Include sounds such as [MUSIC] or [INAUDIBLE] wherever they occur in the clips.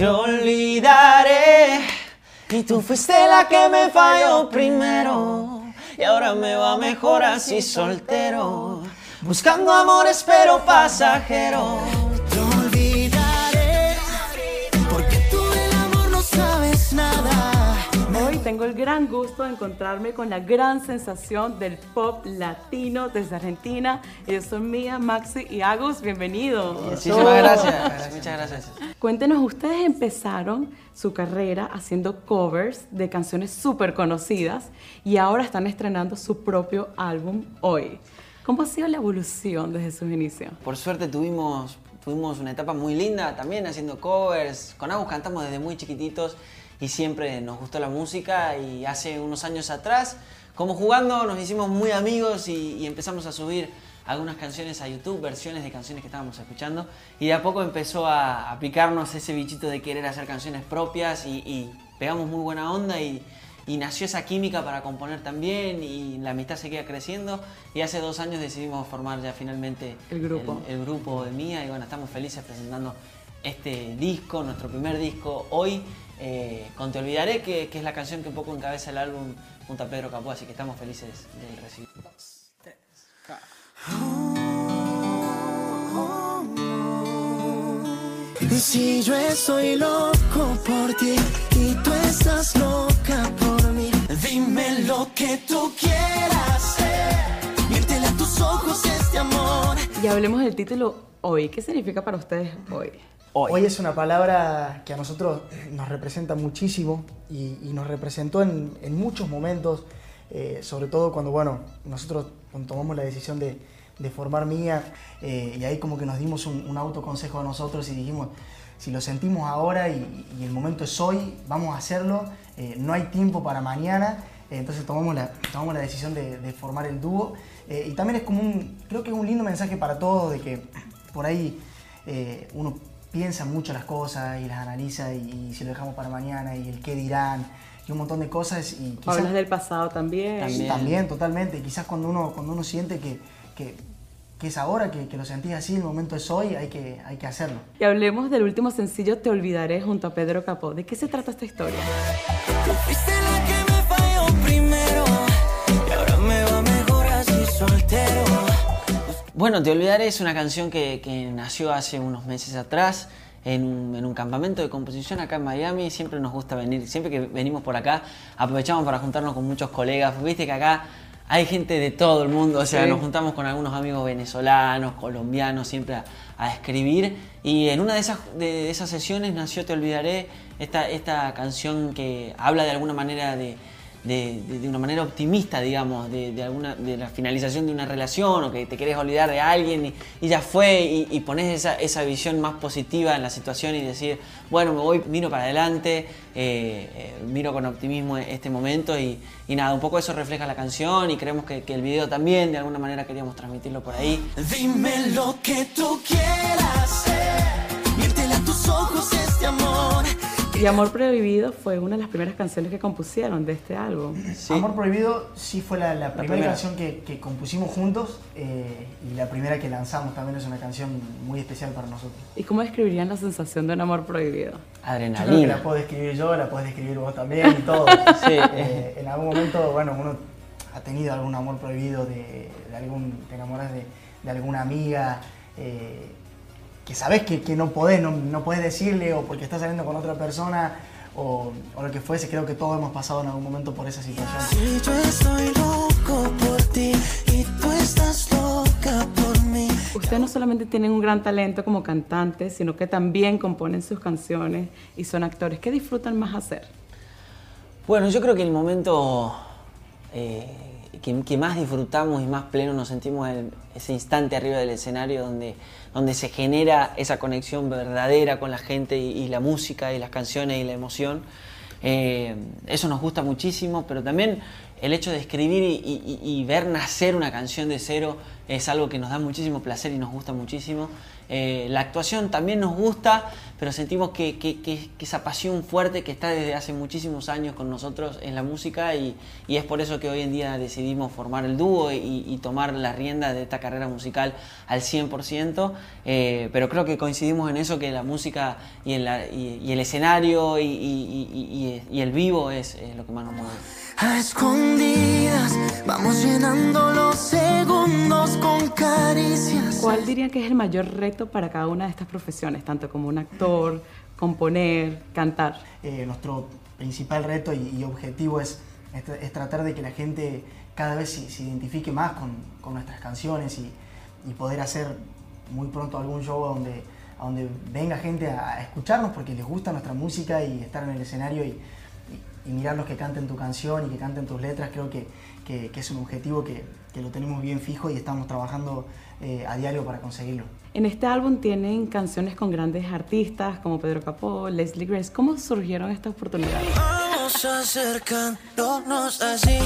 te olvidaré. Y tú fuiste la que me falló primero. Y ahora me va mejor así soltero. Buscando amores pero pasajero. Tengo el gran gusto de encontrarme con la gran sensación del pop latino desde Argentina. Ellos son Mía, Maxi y Agus. Bienvenidos. Muchísimas gracias. Muchas gracias. Cuéntenos, ustedes empezaron su carrera haciendo covers de canciones súper conocidas y ahora están estrenando su propio álbum hoy. ¿Cómo ha sido la evolución desde sus inicios? Por suerte tuvimos, tuvimos una etapa muy linda también haciendo covers. Con Agus cantamos desde muy chiquititos y siempre nos gustó la música y hace unos años atrás, como jugando, nos hicimos muy amigos y, y empezamos a subir algunas canciones a YouTube, versiones de canciones que estábamos escuchando y de a poco empezó a, a picarnos ese bichito de querer hacer canciones propias y, y pegamos muy buena onda y, y nació esa química para componer también y la amistad seguía creciendo y hace dos años decidimos formar ya finalmente El grupo. el, el grupo de Mía y bueno, estamos felices presentando este disco, nuestro primer disco hoy eh, con Te Olvidaré, que, que es la canción que un poco encabeza el álbum junto a Pedro Capó, así que estamos felices de recibir. Si yo estoy loco por ti y tú estás loca por mí, dime lo que tú quieras. Miéntele a tus ojos este amor. Y hablemos del título hoy. ¿Qué significa para ustedes hoy? Hoy. Es una palabra que a nosotros nos representa muchísimo y, nos representó en, muchos momentos, eh, sobre todo cuando, bueno, nosotros tomamos la decisión de, formar Mía eh, y ahí como que nos dimos un, un autoconsejo a nosotros y dijimos, si lo sentimos ahora y, el momento es hoy, vamos a hacerlo, eh, no hay tiempo para mañana, eh, entonces tomamos la, tomamos la decisión de, de formar el dúo eh, y también es como un, creo que es un lindo mensaje para todos de que por ahí uno piensa mucho las cosas y las analiza y, y si lo dejamos para mañana y el qué dirán y un montón de cosas y quizás Hablas del pasado también. También. también totalmente y quizás cuando uno cuando uno siente que, que, que es ahora que, que lo sentís así el momento es hoy hay que hay que hacerlo Y hablemos del último sencillo Te Olvidaré junto a Pedro Capó. ¿De qué se trata esta historia? Bueno, Te Olvidaré es una canción que, que nació hace unos meses atrás en un, en un campamento de composición acá en Miami. Siempre nos gusta venir, siempre que venimos por acá, aprovechamos para juntarnos con muchos colegas. Viste que acá hay gente de todo el mundo, o sea, Sí. nos juntamos con algunos amigos venezolanos, colombianos, siempre a, a escribir. Y en una de esas, de esas sesiones nació Te Olvidaré, esta, esta canción que habla de alguna manera de, de, de- una manera optimista, digamos, de, de alguna, de la finalización de una relación o que te querés olvidar de alguien y, ya fue y, y pones esa, esa visión más positiva en la situación y decir, bueno, me voy, miro para adelante, eh, eh, miro con optimismo este momento y, y nada, un poco eso refleja la canción y creemos que, que el video también, de alguna manera queríamos transmitirlo por ahí. Dime lo que tú quieras. Tus ojos. Y Amor Prohibido fue una de las primeras canciones que compusieron de este álbum. Sí. Amor Prohibido sí fue la, la primera, primera. canción que, que compusimos juntos eh, y la primera que lanzamos también es una canción muy especial para nosotros ¿Y cómo describirían la sensación de un amor prohibido? Yo creo que la Adrenalina. puedo describir yo, la puedes describir vos también y todo. [LAUGHS] Sí. Eh, en algún momento, bueno, uno ha tenido algún amor prohibido de, de algún, te enamoras de, de alguna amiga eh, que sabes que, que no podés, no, no podés decirle o porque estás saliendo con otra persona o, o lo que fuese. Creo que todos hemos pasado en algún momento por esa situación. Si yo estoy loco por ti y tú estás loca por mí. Ustedes no solamente tienen un gran talento como cantantes, sino que también componen sus canciones y son actores. ¿Qué disfrutan más hacer? Bueno, yo creo que el momento eh, que, más disfrutamos y más pleno nos sentimos en ese instante arriba del escenario donde, donde se genera esa conexión verdadera con la gente y, la música y las canciones y la emoción. Eh, eso nos gusta muchísimo, pero también el hecho de escribir y ver nacer una canción de cero es algo que nos da muchísimo placer y nos gusta muchísimo. Eh, la actuación también nos gusta, pero sentimos que, que- que- que esa pasión fuerte que está desde hace muchísimos años con nosotros en la música y, y es por eso que hoy en día decidimos formar el dúo y, y tomar las riendas de esta carrera musical al 100%, eh, pero creo que coincidimos en eso, que la música y, el, y- y el escenario y, y- y- y- y el vivo es, es lo que más nos mueve. A escondidas vamos llenando los segundos con caricias. ¿Cuál dirían que es el mayor reto para cada una de estas profesiones, tanto como un actor, componer, cantar? Eh, nuestro principal reto y, objetivo es, es, tra- es tratar de que la gente cada vez se, identifique más con, nuestras canciones y, poder hacer muy pronto algún show donde, donde venga gente a, a escucharnos porque les gusta nuestra música y estar en el escenario y, y- mirarlos que canten tu canción y que canten tus letras. Creo que, que- que es un objetivo que, que lo tenemos bien fijo y estamos trabajando eh, a diario para conseguirlo. En este álbum tienen canciones con grandes artistas como Pedro Capó, Leslie Grace. ¿Cómo surgieron estas oportunidades? Vamos acercándonos así,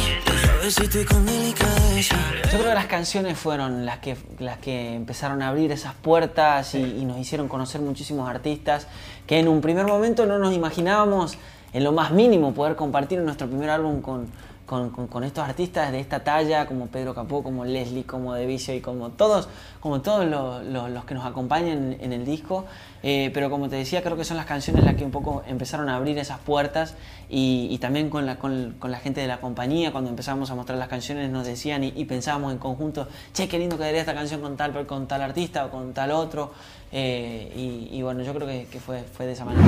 suavecito y con delicadeza. Yo creo que las canciones fueron las que, las que empezaron a abrir esas puertas y, y nos hicieron conocer muchísimos artistas que en un primer momento no nos imaginábamos en lo más mínimo poder compartir nuestro primer álbum con, con, con- con estos artistas de esta talla, como Pedro Capó, como Leslie, como De Vicio y como todos, como todos los, los- los que nos acompañan en el disco. Eh, pero como te decía, creo que son las canciones las que un poco empezaron a abrir esas puertas y, y también con la, con, con la gente de la compañía, cuando empezamos a mostrar las canciones nos decían y, y pensábamos en conjunto, che, qué lindo quedaría esta canción con tal, con tal artista o con tal otro. Eh, y, y bueno, yo creo que, que fue, fue de esa manera.